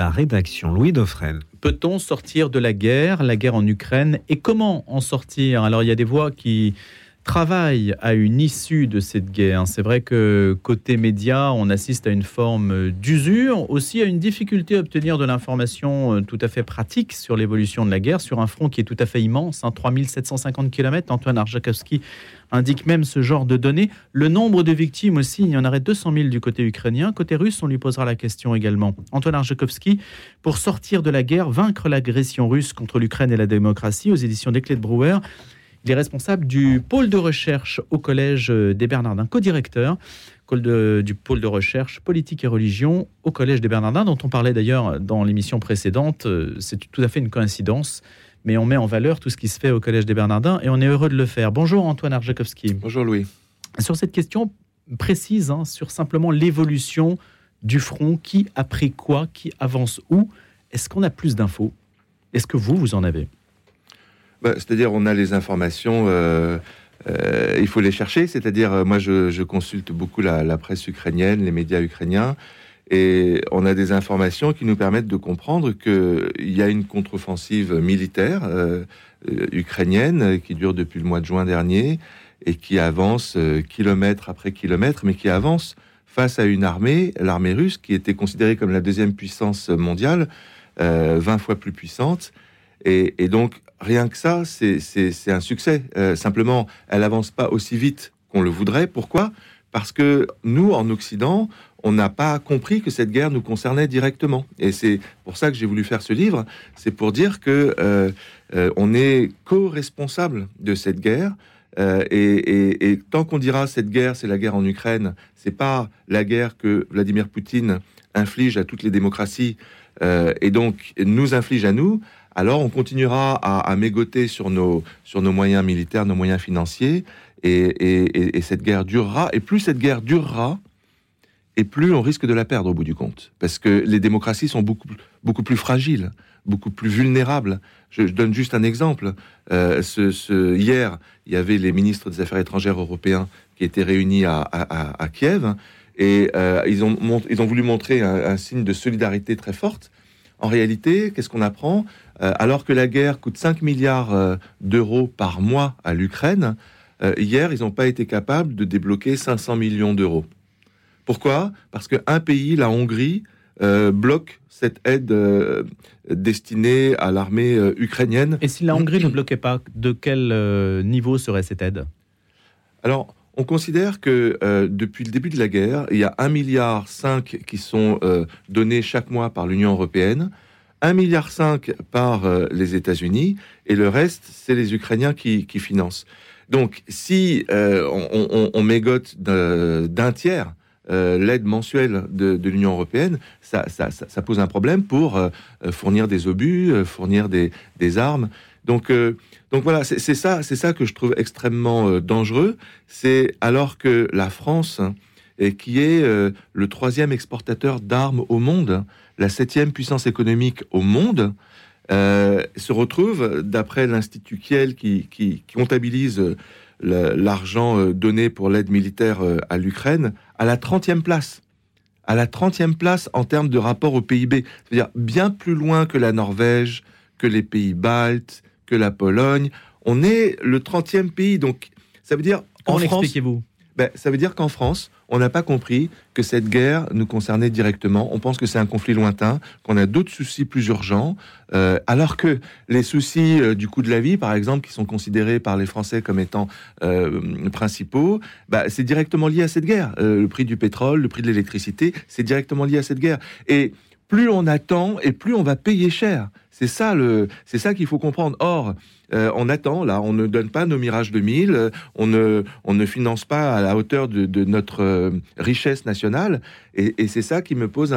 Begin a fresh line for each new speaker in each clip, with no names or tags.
La rédaction Louis Dauphren.
Peut-on sortir de la guerre, la guerre en Ukraine, et comment en sortir? Alors il y a des voix qui travaillent à une issue de cette guerre. C'est vrai que côté média, on assiste à une forme d'usure, aussi à une difficulté à obtenir de l'information euh, tout à fait pratique sur l'évolution de la guerre, sur un front qui est tout à fait immense, hein, 3750 km. Antoine Arjakovski indique même ce genre de données. Le nombre de victimes aussi, il y en aurait 200 000 du côté ukrainien. Côté russe, on lui posera la question également. Antoine Arjakovski, pour sortir de la guerre, vaincre l'agression russe contre l'Ukraine et la démocratie, aux éditions des Clés de Brouwer, il est responsable du pôle de recherche au Collège des Bernardins, co-directeur du pôle de recherche politique et religion au Collège des Bernardins, dont on parlait d'ailleurs dans l'émission précédente. C'est tout à fait une coïncidence, mais on met en valeur tout ce qui se fait au Collège des Bernardins et on est heureux de le faire. Bonjour Antoine Arjakovski.
Bonjour Louis.
Sur cette question précise, hein, sur simplement l'évolution du front, qui a pris quoi, qui avance où, est-ce qu'on a plus d'infos? Est-ce que vous, vous en avez?
Bah, c'est-à-dire, on a les informations, euh, euh, il faut les chercher. C'est-à-dire, euh, moi, je, consulte beaucoup la, presse ukrainienne, les médias ukrainiens, et on a des informations qui nous permettent de comprendre qu'il y a une contre-offensive militaire ukrainienne qui dure depuis le mois de juin dernier et qui avance kilomètre après kilomètre, mais qui avance face à une armée, l'armée russe, qui était considérée comme la deuxième puissance mondiale, 20 fois plus puissante. Et, donc, rien que ça, c'est un succès. Euh, simplement, elle avance pas aussi vite qu'on le voudrait. Pourquoi? Parce que nous, en Occident, on n'a pas compris que cette guerre nous concernait directement. Et c'est pour ça que j'ai voulu faire ce livre. C'est pour dire que euh, euh, on est co-responsable de cette guerre. et, et, tant qu'on dira cette guerre, c'est la guerre en Ukraine, c'est pas la guerre que Vladimir Poutine inflige à toutes les démocraties et donc nous inflige à nous alors on continuera à, mégoter sur nos, sur nos moyens militaires, nos moyens financiers, et, cette guerre durera. Et plus cette guerre durera, et plus on risque de la perdre au bout du compte. Parce que les démocraties sont beaucoup, beaucoup plus fragiles, beaucoup plus vulnérables. Je, donne juste un exemple. Euh, hier, il y avait les ministres des Affaires étrangères européens qui étaient réunis à, Kiev, et euh, ils, ont, ils ont voulu montrer un signe de solidarité très forte. En réalité, qu'est-ce qu'on apprend? Alors que la guerre coûte 5 milliards euh, d'euros par mois à l'Ukraine, euh, hier, ils n'ont pas été capables de débloquer 500 millions d'euros. Pourquoi? Parce qu'un pays, la Hongrie, bloque cette aide destinée à l'armée ukrainienne.
Et si la Hongrie ne bloquait pas, de quel niveau serait cette aide?
Alors, on considère que depuis le début de la guerre, il y a 1,5 milliard qui sont donnés chaque mois par l'Union européenne. 1,5 milliard par euh, les États-Unis et le reste, c'est les Ukrainiens qui, financent. Donc, si euh, on, mégote d'un tiers euh, l'aide mensuelle de, l'Union européenne, ça, pose un problème pour fournir des obus, fournir des, armes. Donc, donc voilà, c'est ça, c'est ça que je trouve extrêmement dangereux. C'est alors que la France, qui est le troisième exportateur d'armes au monde, la septième puissance économique au monde, euh, se retrouve, d'après l'Institut Kiel qui, comptabilise euh, l'argent euh, donné pour l'aide militaire à l'Ukraine, à la 30e place. À la 30e place en termes de rapport au PIB. C'est-à-dire bien plus loin que la Norvège, que les pays baltes, que la Pologne. On est le 30e pays. Donc, ça veut dire.
Comment expliquez-vous
ben, Ça veut dire qu'en France, on n'a pas compris que cette guerre nous concernait directement. On pense que c'est un conflit lointain, qu'on a d'autres soucis plus urgents, euh, alors que les soucis euh, du coût de la vie, par exemple, qui sont considérés par les Français comme étant euh, principaux, bah, c'est directement lié à cette guerre. le prix du pétrole, le prix de l'électricité, c'est directement lié à cette guerre. Et plus on attend et plus on va payer cher. C'est ça le, c'est ça qu'il faut comprendre. Or, euh, on attend là, on ne donne pas nos mirages 2000, euh, on ne, on ne finance pas à la hauteur de, notre euh, richesse nationale, et, c'est ça qui me pose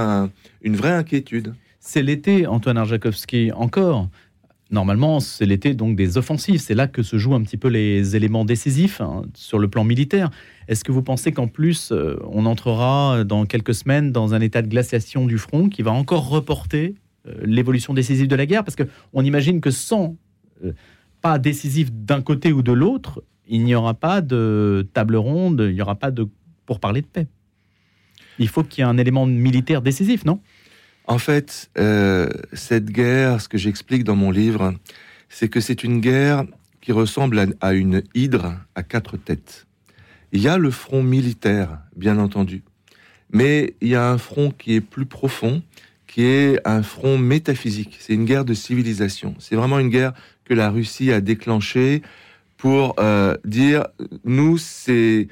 une vraie inquiétude.
C'est l'été, Antoine Arjakovski, encore. Normalement, c'est l'été donc des offensives. C'est là que se jouent un petit peu les éléments décisifs hein, sur le plan militaire. Est-ce que vous pensez qu'en plus, on entrera dans quelques semaines dans un état de glaciation du front qui va encore reporter l'évolution décisive de la guerre? Parce qu'on imagine que sans pas décisif d'un côté ou de l'autre, il n'y aura pas de table ronde, il n'y aura pas de pour parler de paix. Il faut qu'il y ait un élément militaire décisif, non?
En fait, euh, cette guerre, ce que j'explique dans mon livre, c'est que c'est une guerre qui ressemble à, une hydre à quatre têtes. Il y a le front militaire, bien entendu, mais il y a un front qui est plus profond, qui est un front métaphysique. C'est une guerre de civilisation. C'est vraiment une guerre que la Russie a déclenchée pour euh, dire, nous, c'est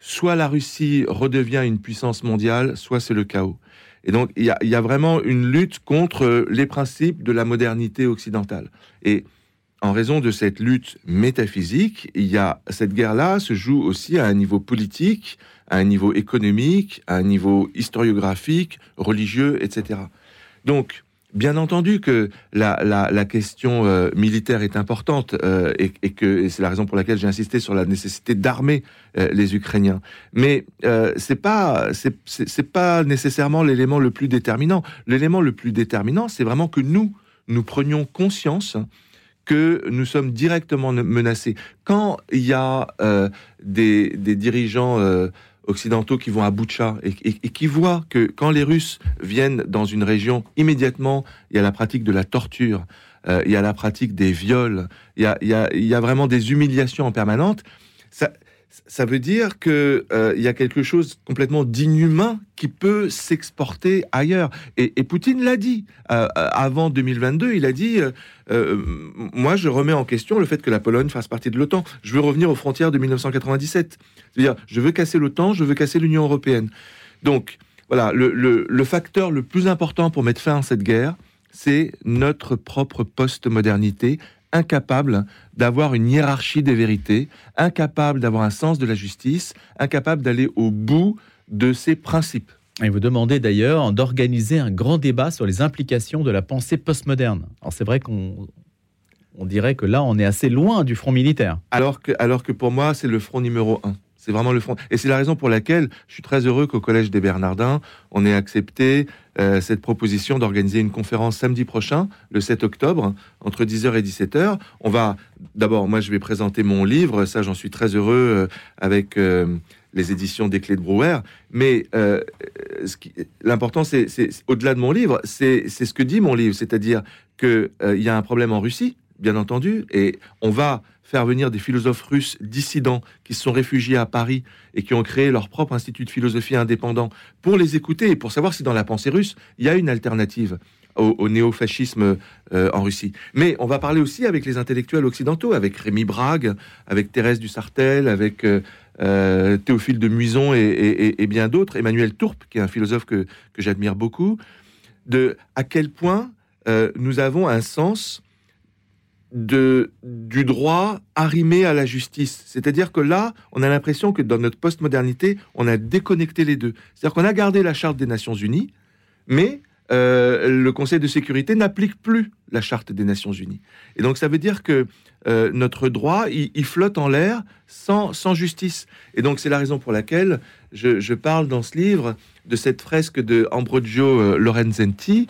soit la Russie redevient une puissance mondiale, soit c'est le chaos. Et donc, il y a, vraiment une lutte contre les principes de la modernité occidentale. Et en raison de cette lutte métaphysique, il y a cette guerre-là se joue aussi à un niveau politique, à un niveau économique, à un niveau historiographique, religieux, etc. Donc, bien entendu que la, question euh, militaire est importante euh, et, que c'est la raison pour laquelle j'ai insisté sur la nécessité d'armer euh, les Ukrainiens. Mais c'est pas c'est, pas nécessairement l'élément le plus déterminant. L'élément le plus déterminant, c'est vraiment que nous nous prenions conscience que nous sommes directement menacés. Quand il y a des, dirigeants occidentaux qui vont à Boutcha et, qui voient que quand les Russes viennent dans une région, immédiatement, il y a la pratique de la torture, euh, il y a la pratique des viols, il y a, vraiment des humiliations en permanente. Ça veut dire que euh, y a quelque chose complètement d'inhumain qui peut s'exporter ailleurs. Et, Poutine l'a dit euh, avant 2022. Il a dit euh, euh, moi, je remets en question le fait que la Pologne fasse partie de l'OTAN. Je veux revenir aux frontières de 1997. C'est-à-dire, je veux casser l'OTAN, je veux casser l'Union européenne. Donc, voilà, le, le facteur le plus important pour mettre fin à cette guerre, c'est notre propre post-modernité incapable d'avoir une hiérarchie des vérités, incapable d'avoir un sens de la justice, incapable d'aller au bout de ses principes.
Et vous demandez d'ailleurs d'organiser un grand débat sur les implications de la pensée postmoderne. Alors c'est vrai qu'on on dirait que là, on est assez loin du front militaire.
Alors que, alors que pour moi, c'est le front numéro un. C'est vraiment le front. Et c'est la raison pour laquelle je suis très heureux qu'au Collège des Bernardins, on ait accepté euh, cette proposition d'organiser une conférence samedi prochain, le 7 octobre, entre 10h et 17h. On va, d'abord, moi, je vais présenter mon livre. Ça, j'en suis très heureux euh, avec euh, les éditions des Clés de Brouwer. Mais euh, l'important, c'est au-delà de mon livre, c'est ce que dit mon livre, c'est-à-dire qu'il y a un problème en Russie, bien entendu, et on va faire venir des philosophes russes dissidents qui se sont réfugiés à Paris et qui ont créé leur propre institut de philosophie indépendant. Pour les écouter et pour savoir si dans la pensée russe, il y a une alternative au, au néofascisme euh, en Russie. Mais on va parler aussi avec les intellectuels occidentaux, avec Rémi Brague, avec Thérèse du Sartel, avec euh, euh, Théophile de Muison et, bien d'autres, Emmanuel Tourpe, qui est un philosophe que, j'admire beaucoup, de à quel point nous avons un sens de, du droit arrimé à la justice. C'est-à-dire que là, on a l'impression que dans notre postmodernité, on a déconnecté les deux. C'est-à-dire qu'on a gardé la Charte des Nations Unies, mais euh, le Conseil de sécurité n'applique plus la Charte des Nations Unies. Et donc ça veut dire que euh, notre droit, il, flotte en l'air sans, sans, justice. Et donc c'est la raison pour laquelle je, parle dans ce livre de cette fresque de Ambrogio euh, Lorenzenti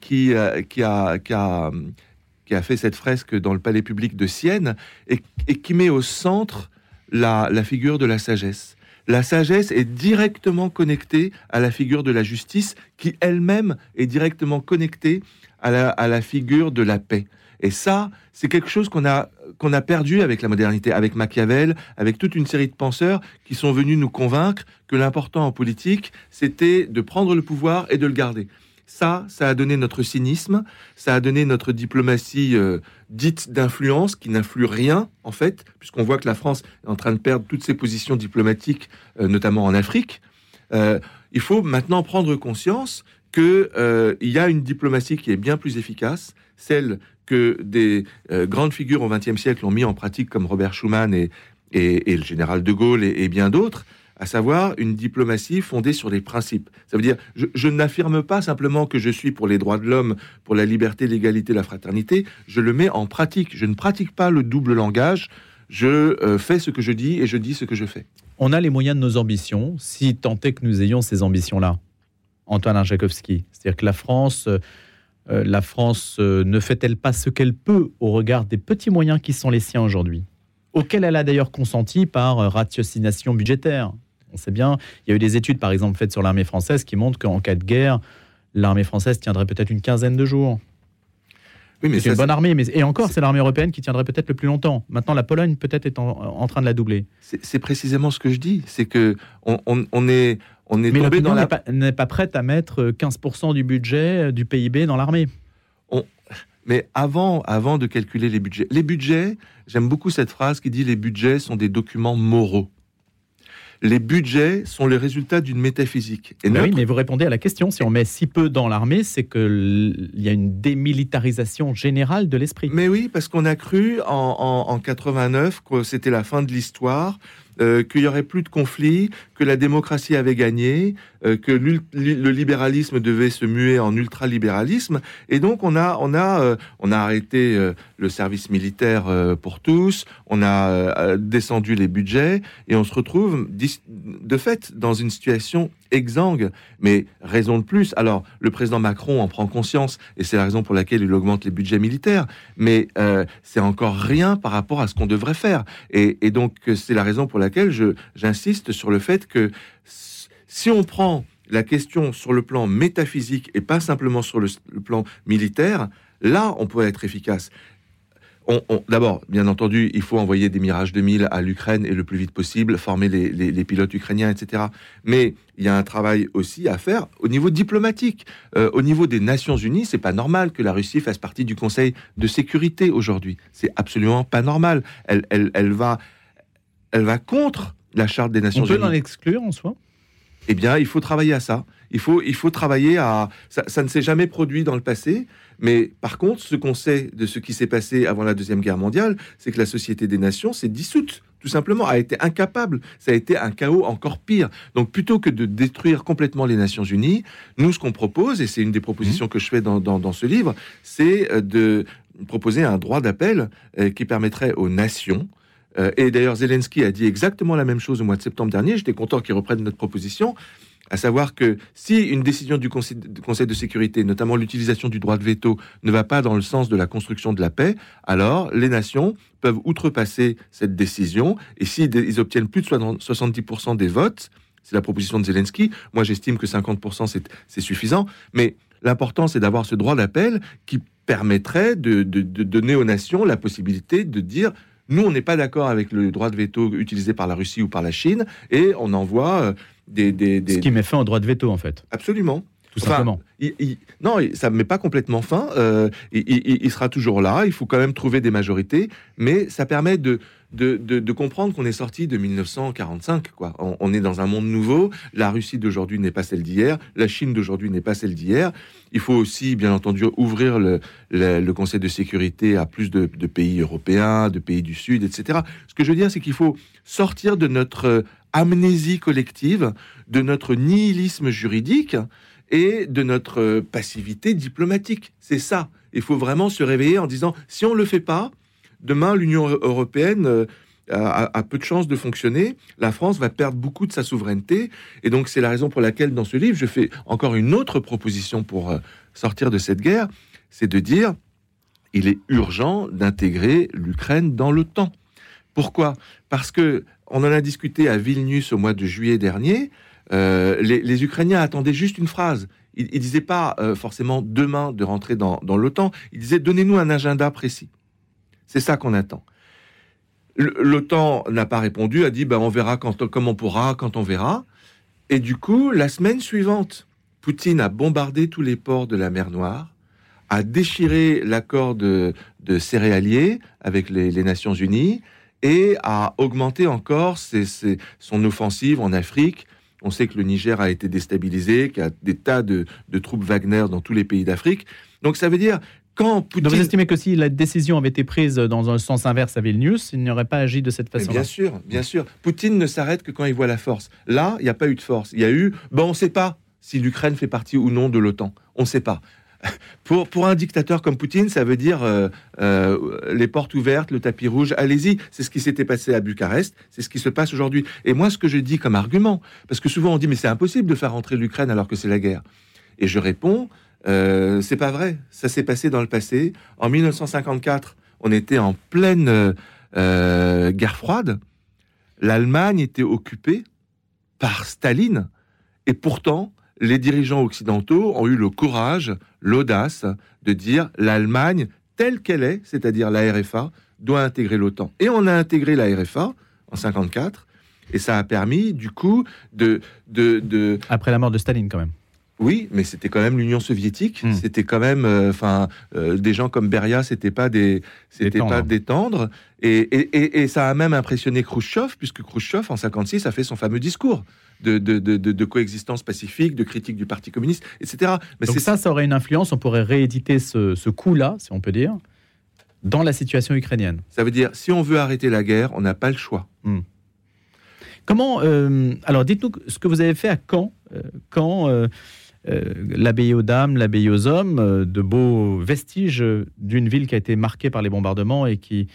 qui, qui a qui a fait cette fresque dans le palais public de Sienne et, qui met au centre la, la, figure de la sagesse. La sagesse est directement connectée à la figure de la justice qui elle-même est directement connectée à la, à la, figure de la paix. Et ça, c'est quelque chose qu'on a, qu'on a perdu avec la modernité, avec Machiavel, avec toute une série de penseurs qui sont venus nous convaincre que l'important en politique, c'était de prendre le pouvoir et de le garder. Ça, ça a donné notre cynisme, ça a donné notre diplomatie euh, dite d'influence qui n'influe rien en fait, puisqu'on voit que la France est en train de perdre toutes ses positions diplomatiques, euh, notamment en Afrique. Euh, il faut maintenant prendre conscience qu'il y a une diplomatie qui est bien plus efficace, celle que des grandes figures au XXe siècle ont mis en pratique, comme Robert Schuman et, le général de Gaulle et bien d'autres à savoir une diplomatie fondée sur les principes. Ça veut dire, je, n'affirme pas simplement que je suis pour les droits de l'homme, pour la liberté, l'égalité, la fraternité, je le mets en pratique. Je ne pratique pas le double langage, je euh, fais ce que je dis et je dis ce que je fais.
On a les moyens de nos ambitions, si tant est que nous ayons ces ambitions-là. Antoine Arjakovski, c'est-à-dire que la France... Euh, la France euh, ne fait-elle pas ce qu'elle peut au regard des petits moyens qui sont les siens aujourd'hui? Auquel elle a d'ailleurs consenti par ratiocination budgétaire. On sait bien, il y a eu des études, par exemple, faites sur l'armée française qui montrent qu'en cas de guerre, l'armée française tiendrait peut-être une quinzaine de jours.
Oui, mais
c'est une bonne armée, mais et encore, c'est l'armée européenne qui tiendrait peut-être le plus longtemps. Maintenant, la Pologne peut-être est en, en train de la doubler.
c'est précisément ce que je dis. C'est que on, on- on est, on est
Mais
tombé dans
n'est
la.
pas, n'est pas prête à mettre 15% du budget euh, du PIB dans l'armée.
Mais avant, avant de calculer les budgets, les budgets, j'aime beaucoup cette phrase qui dit les budgets sont des documents moraux. Les budgets sont le résultat d'une métaphysique. Et
oui, mais vous répondez à la question. Si on met si peu dans l'armée, c'est qu'il y a une démilitarisation générale de l'esprit.
Mais oui, parce qu'on a cru en, en, en 89 que c'était la fin de l'histoire, euh, qu'il y aurait plus de conflits, que la démocratie avait gagné, euh, que le libéralisme devait se muer en ultralibéralisme, et donc on a on a euh, on a arrêté le service militaire pour tous, on a descendu les budgets, et on se retrouve de fait dans une situation exsangue. Mais raison de plus. Alors le président Macron en prend conscience, et c'est la raison pour laquelle il augmente les budgets militaires mais euh, c'est encore rien par rapport à ce qu'on devrait faire. Et, donc, c'est la raison pour laquelle j'insiste sur le fait que si on prend la question sur le plan métaphysique et pas simplement sur le plan militaire, là, on peut être efficace. On- on- D'abord, bien entendu, il faut envoyer des Mirage 2000 à l'Ukraine et le plus vite possible, former les, les- les pilotes ukrainiens, etc. Mais il y a un travail aussi à faire au niveau diplomatique. Euh, au niveau des Nations Unies, c'est pas normal que la Russie fasse partie du Conseil de sécurité aujourd'hui. C'est absolument pas normal. Elle, elle, elle va, elle va contre la charte des Nations
On peut
Unies.
l'en exclure en soi?
Eh bien, il faut travailler à ça. Il faut, il faut travailler à. Ça, ça ne s'est jamais produit dans le passé, mais par contre, ce qu'on sait de ce qui s'est passé avant la Deuxième Guerre mondiale, c'est que la Société des Nations s'est dissoute, tout simplement, a été incapable. Ça a été un chaos encore pire. Donc, plutôt que de détruire complètement les Nations Unies, nous, ce qu'on propose, et c'est une des propositions que je fais dans, dans, dans ce livre, c'est euh, de proposer un droit d'appel euh, qui permettrait aux nations euh, et d'ailleurs, Zelensky a dit exactement la même chose au mois de septembre dernier. J'étais content qu'il reprenne notre proposition, à savoir que si une décision du Conseil, de sécurité, notamment l'utilisation du droit de veto, ne va pas dans le sens de la construction de la paix, alors les nations peuvent outrepasser cette décision. Et s'ils ils obtiennent plus de 70% des votes, c'est la proposition de Zelensky. Moi, j'estime que 50% c'est suffisant. Mais l'important, c'est d'avoir ce droit d'appel qui permettrait de- de donner aux nations la possibilité de dire nous, on n'est pas d'accord avec le droit de veto utilisé par la Russie ou par la Chine, et on envoie euh, des, des, des-
Ce qui met fin au droit de veto, en fait,
absolument.
Tout
Enfin,
simplement.
Il- il- non, ça ne met pas complètement fin. euh, il, sera toujours là. Il faut quand même trouver des majorités, mais ça permet de, de, de- de comprendre qu'on est sorti de 1945. Quoi. On, on est dans un monde nouveau. La Russie d'aujourd'hui n'est pas celle d'hier. La Chine d'aujourd'hui n'est pas celle d'hier. Il faut aussi, bien entendu, ouvrir le, le- le Conseil de sécurité à plus de, de pays européens, de pays du Sud, etc. Ce que je veux dire, c'est qu'il faut sortir de notre euh, amnésie collective, de notre nihilisme juridique et de notre euh, passivité diplomatique. C'est ça. Il faut vraiment se réveiller en disant si on ne le fait pas, demain l'Union eu- européenne euh, a, a peu de chances de fonctionner. La France va perdre beaucoup de sa souveraineté. Et donc c'est la raison pour laquelle dans ce livre, je fais encore une autre proposition pour euh, sortir de cette guerre, c'est de dire il est urgent d'intégrer l'Ukraine dans l'OTAN. Pourquoi? Parce que on en a discuté à Vilnius au mois de juillet dernier. Euh, les, Ukrainiens attendaient juste une phrase. Ils ne disaient pas euh, forcément demain de rentrer dans, l'OTAN. Ils disaient donnez-nous un agenda précis. C'est ça qu'on attend. L'OTAN n'a pas répondu, a dit ben, on verra quand, comme on pourra, quand on verra. Et du coup, la semaine suivante, Poutine a bombardé tous les ports de la mer Noire, a déchiré l'accord de, de céréaliers avec les, Nations Unies et a augmenté encore son offensive en Afrique. On sait que le Niger a été déstabilisé, qu'il y a des tas de, de troupes Wagner dans tous les pays d'Afrique. Donc ça veut dire, quand
Donc vous
Poutine...
estimez que si la décision avait été prise dans un sens inverse à Vilnius, il n'aurait pas agi de cette façon
bien sûr, bien sûr. Poutine ne s'arrête que quand il voit la force. Là, il n'y a pas eu de force. Il y a eu, bon, on ne sait pas si l'Ukraine fait partie ou non de l'OTAN. On ne sait pas. Pour, un dictateur comme Poutine, ça veut dire euh, euh, les portes ouvertes, le tapis rouge, allez-y. C'est ce qui s'était passé à Bucarest, c'est ce qui se passe aujourd'hui. Et moi, ce que je dis comme argument, parce que souvent on dit, mais c'est impossible de faire rentrer l'Ukraine alors que c'est la guerre. Et je réponds, euh, c'est pas vrai. Ça s'est passé dans le passé. En 1954, on était en pleine euh, guerre froide. L'Allemagne était occupée par Staline. Et pourtant, les dirigeants occidentaux ont eu le courage, l'audace de dire l'Allemagne telle qu'elle est, c'est-à-dire la RFA, doit intégrer l'OTAN. Et on a intégré la RFA en 54, et ça a permis, du coup, de... de, de...
Après la mort de Staline, quand même.
Oui, mais c'était quand même l'Union soviétique.
Hmm.
C'était quand même, euh, enfin, euh, des gens comme Beria, c'était pas des, c'était pas des tendres. Et, et, et- et ça a même impressionné Khrouchtchev, puisque Khrouchtchev en 56 a fait son fameux discours de, de, de, de- de coexistence pacifique, de critique du Parti communiste, etc. Mais
Donc ça, ça aurait une influence. On pourrait rééditer ce, ce coup-là, si on peut dire, dans la situation ukrainienne.
Ça veut dire, si on veut arrêter la guerre, on n'a pas le choix.
Comment euh, Alors, dites-nous ce que vous avez fait à Caen, quand l'abbaye aux dames, l'abbaye aux hommes, euh, de beaux vestiges euh, d'une ville qui a été marquée par les bombardements et qui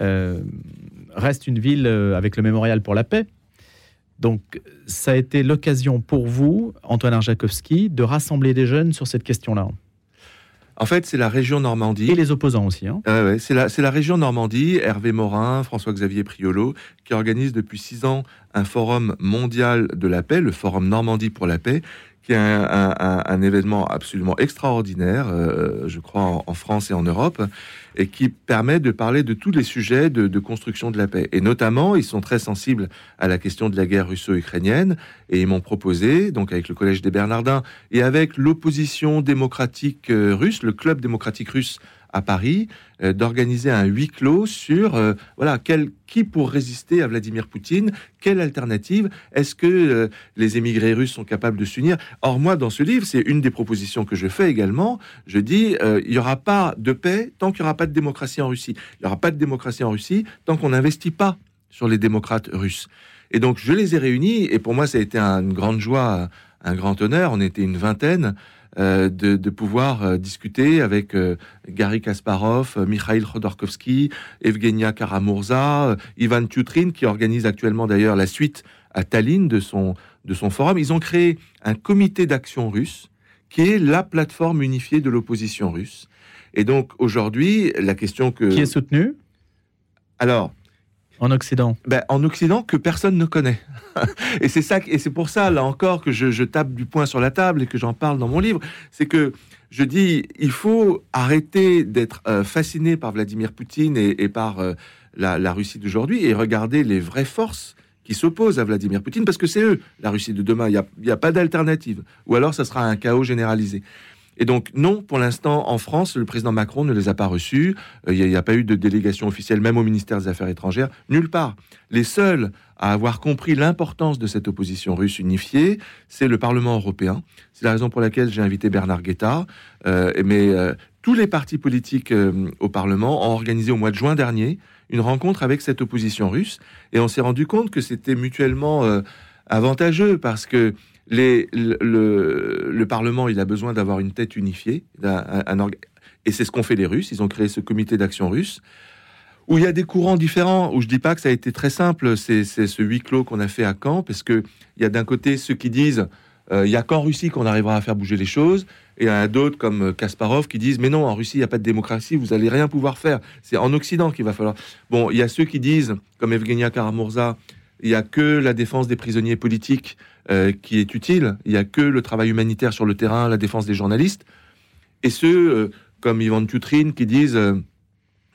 euh, reste une ville euh, avec le mémorial pour la paix. Donc, ça a été l'occasion pour vous, Antoine Arjakovski, de rassembler des jeunes sur cette question-là.
En fait, c'est la région Normandie.
Et les opposants aussi. hein.
Ouais, c'est la, la région Normandie, Hervé Morin, François-Xavier Priolo, qui organise depuis six ans un forum mondial de la paix, le Forum Normandie pour la paix, qui est un, un- événement absolument extraordinaire, euh, je crois, en, en France et en Europe, et qui permet de parler de tous les sujets de, de construction de la paix. Et notamment, ils sont très sensibles à la question de la guerre russo-ukrainienne, et ils m'ont proposé, donc avec le Collège des Bernardins, et avec l'opposition démocratique euh, russe, le Club démocratique russe à Paris, euh, d'organiser un huis clos sur euh, voilà quel, qui pour résister à Vladimir Poutine, quelle alternative, est-ce que euh, les émigrés russes sont capables de s'unir? Or moi dans ce livre, c'est une des propositions que je fais également. Je dis il n'y aura pas de paix tant qu'il n'y aura pas de démocratie en Russie. Il n'y aura pas de démocratie en Russie tant qu'on n'investit pas sur les démocrates russes. Et donc je les ai réunis et pour moi ça a été un- une grande joie, un grand honneur. On était une vingtaine de, de pouvoir euh, discuter avec euh, Gary Kasparov, euh, Mikhail Khodorkovsky, Evgenia Karamurza, euh, Ivan Tutrin, qui organise actuellement d'ailleurs la suite à Tallinn de son, de son forum. Ils ont créé un comité d'action russe qui est la plateforme unifiée de l'opposition russe. Et donc aujourd'hui, la question que...
Qui est soutenu
Alors,
en Occident
ben, en Occident que personne ne connaît. et c'est ça, et c'est pour ça là encore que je, tape du poing sur la table et que j'en parle dans mon livre, c'est que je dis il faut arrêter d'être euh, fasciné par Vladimir Poutine et, par euh, la, Russie d'aujourd'hui et regarder les vraies forces qui s'opposent à Vladimir Poutine parce que c'est eux la Russie de demain. Il n'y a, a pas d'alternative. Ou alors ça sera un chaos généralisé. Et donc, non, pour l'instant, en France, le président Macron ne les a pas reçus. Euh, Il n'y a, pas eu de délégation officielle, même au ministère des Affaires étrangères, nulle part. Les seuls à avoir compris l'importance de cette opposition russe unifiée, c'est le Parlement européen. C'est la raison pour laquelle j'ai invité Bernard Guetta. Euh, mais euh, tous les partis politiques au Parlement ont organisé au mois de juin dernier une rencontre avec cette opposition russe. Et on s'est rendu compte que c'était mutuellement avantageux parce que le, le, le Parlement, il a besoin d'avoir une tête unifiée. et c'est ce qu'ont fait les Russes. Ils ont créé ce comité d'action russe où il y a des courants différents, où je dis pas que ça a été très simple, c'est ce huis clos qu'on a fait à Caen, parce que il y a d'un côté ceux qui disent euh, il y a qu'en Russie qu'on arrivera à faire bouger les choses, et il y a d'autres comme euh, Kasparov qui disent mais non, en Russie il n'y a pas de démocratie, vous allez rien pouvoir faire, c'est en Occident qu'il va falloir. Bon, il y a ceux qui disent, comme Evgenia Karamurza, il y a que la défense des prisonniers politiques euh, qui est utile, il y a que le travail humanitaire sur le terrain, la défense des journalistes, et ceux euh, comme Ivan Tutrin qui disent euh,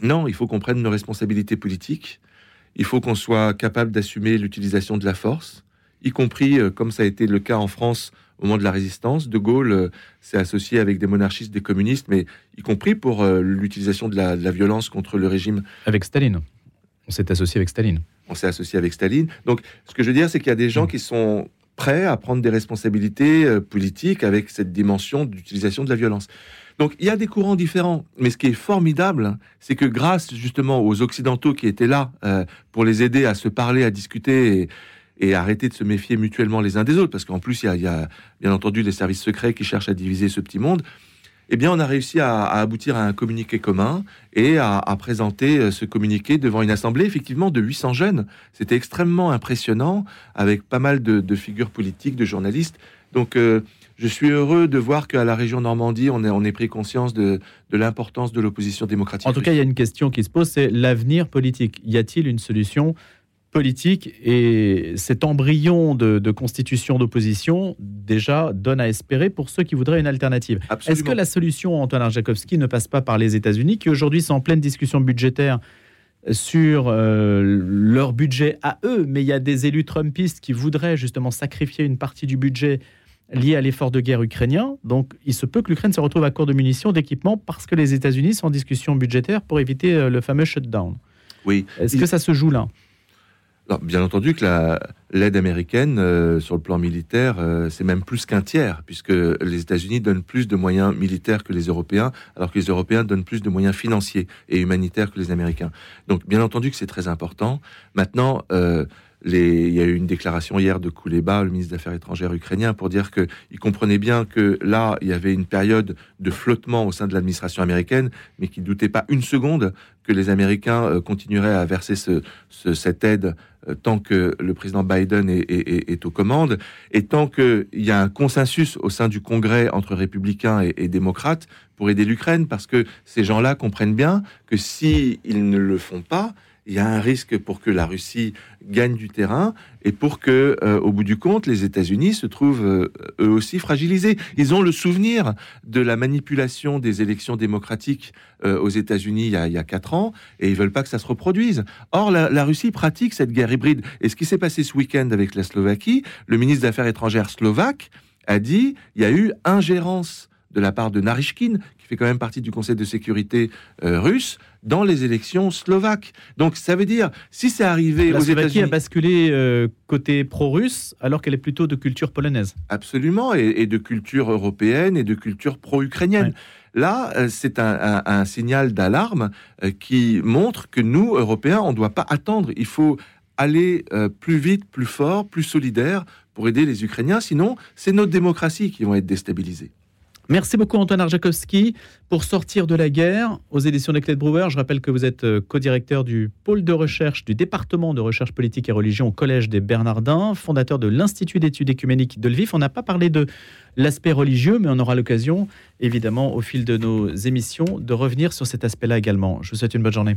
non, il faut qu'on prenne nos responsabilités politiques. Il faut qu'on soit capable d'assumer l'utilisation de la force, y compris, comme ça a été le cas en France au moment de la résistance. De Gaulle s'est associé avec des monarchistes, des communistes, mais y compris pour l'utilisation de de la violence contre le régime.
Avec Staline. On s'est associé avec Staline.
On s'est associé avec Staline. Donc, ce que je veux dire, c'est qu'il y a des gens qui sont prêts à prendre des responsabilités euh, politiques avec cette dimension d'utilisation de la violence. Donc il y a des courants différents, mais ce qui est formidable, c'est que grâce justement aux Occidentaux qui étaient là euh, pour les aider à se parler, à discuter et, et arrêter de se méfier mutuellement les uns des autres, parce qu'en plus il y, a, il y a bien entendu les services secrets qui cherchent à diviser ce petit monde, eh bien on a réussi à, à aboutir à un communiqué commun et à, à présenter euh, ce communiqué devant une assemblée effectivement de 800 jeunes. C'était extrêmement impressionnant avec pas mal de, de figures politiques, de journalistes. Donc euh, je suis heureux de voir qu'à la région Normandie, on ait, on ait pris conscience de, de l'importance de l'opposition démocratique.
En tout cas, il y a une question qui se pose, c'est l'avenir politique. Y a-t-il une solution politique et cet embryon de, constitution d'opposition déjà donne à espérer pour ceux qui voudraient une alternative. Est-ce que la solution, Antoine Arjakovski, ne passe pas par les États-Unis, qui aujourd'hui sont en pleine discussion budgétaire sur euh, leur budget à eux, mais il y a des élus trumpistes qui voudraient justement sacrifier une partie du budget lié à l'effort de guerre ukrainien? Donc, il se peut que l'Ukraine se retrouve à court de munitions, d'équipements, parce que les États-Unis sont en discussion budgétaire pour éviter euh, le fameux shutdown.
Oui.
Est-ce que ça se joue là?
Bien entendu que l'aide américaine euh, sur le plan militaire, euh, c'est même plus qu'un tiers, puisque les États-Unis donnent plus de moyens militaires que les Européens, alors que les Européens donnent plus de moyens financiers et humanitaires que les Américains. Donc bien entendu que c'est très important. Maintenant, euh, il y a eu une déclaration hier de Kouleba, le ministre des Affaires étrangères ukrainien, pour dire qu'il comprenait bien que là, il y avait une période de flottement au sein de l'administration américaine, mais qu'il ne doutait pas une seconde que les Américains euh, continueraient à verser cette aide euh, tant que le président Biden est, aux commandes, et tant qu'il y a un consensus au sein du Congrès entre républicains et, démocrates pour aider l'Ukraine, parce que ces gens-là comprennent bien que s'ils ne le font pas, il y a un risque pour que la Russie gagne du terrain et pour que, euh, au bout du compte, les États-Unis se trouvent euh, eux aussi fragilisés. Ils ont le souvenir de la manipulation des élections démocratiques euh, aux États-Unis il, y a quatre ans et ils veulent pas que ça se reproduise. Or, la, la Russie pratique cette guerre hybride. Et ce qui s'est passé ce week-end avec la Slovaquie, le ministre des Affaires étrangères slovaque a dit il y a eu ingérence de la part de Narishkin, qui fait quand même partie du Conseil de sécurité russe, dans les élections slovaques. Donc ça veut dire, si c'est arrivé
la
aux États-Unis...
a basculé euh, côté pro-russe alors qu'elle est plutôt de culture polonaise.
Absolument, et, de culture européenne et de culture pro-ukrainienne. Là, euh, c'est un, signal d'alarme euh, qui montre que nous, Européens, on ne doit pas attendre. Il faut aller plus vite, plus fort, plus solidaire pour aider les Ukrainiens. Sinon, c'est notre démocratie qui vont être déstabilisées.
Merci beaucoup Antoine Arjakovski pour sortir de la guerre aux éditions des Clés Brouwer. Je rappelle que vous êtes euh, co-directeur du pôle de recherche du département de recherche politique et religion au Collège des Bernardins, fondateur de l'Institut d'études écuméniques de Lviv. On n'a pas parlé de l'aspect religieux, mais on aura l'occasion, évidemment, au fil de nos émissions, de revenir sur cet aspect-là également. Je vous souhaite une bonne journée.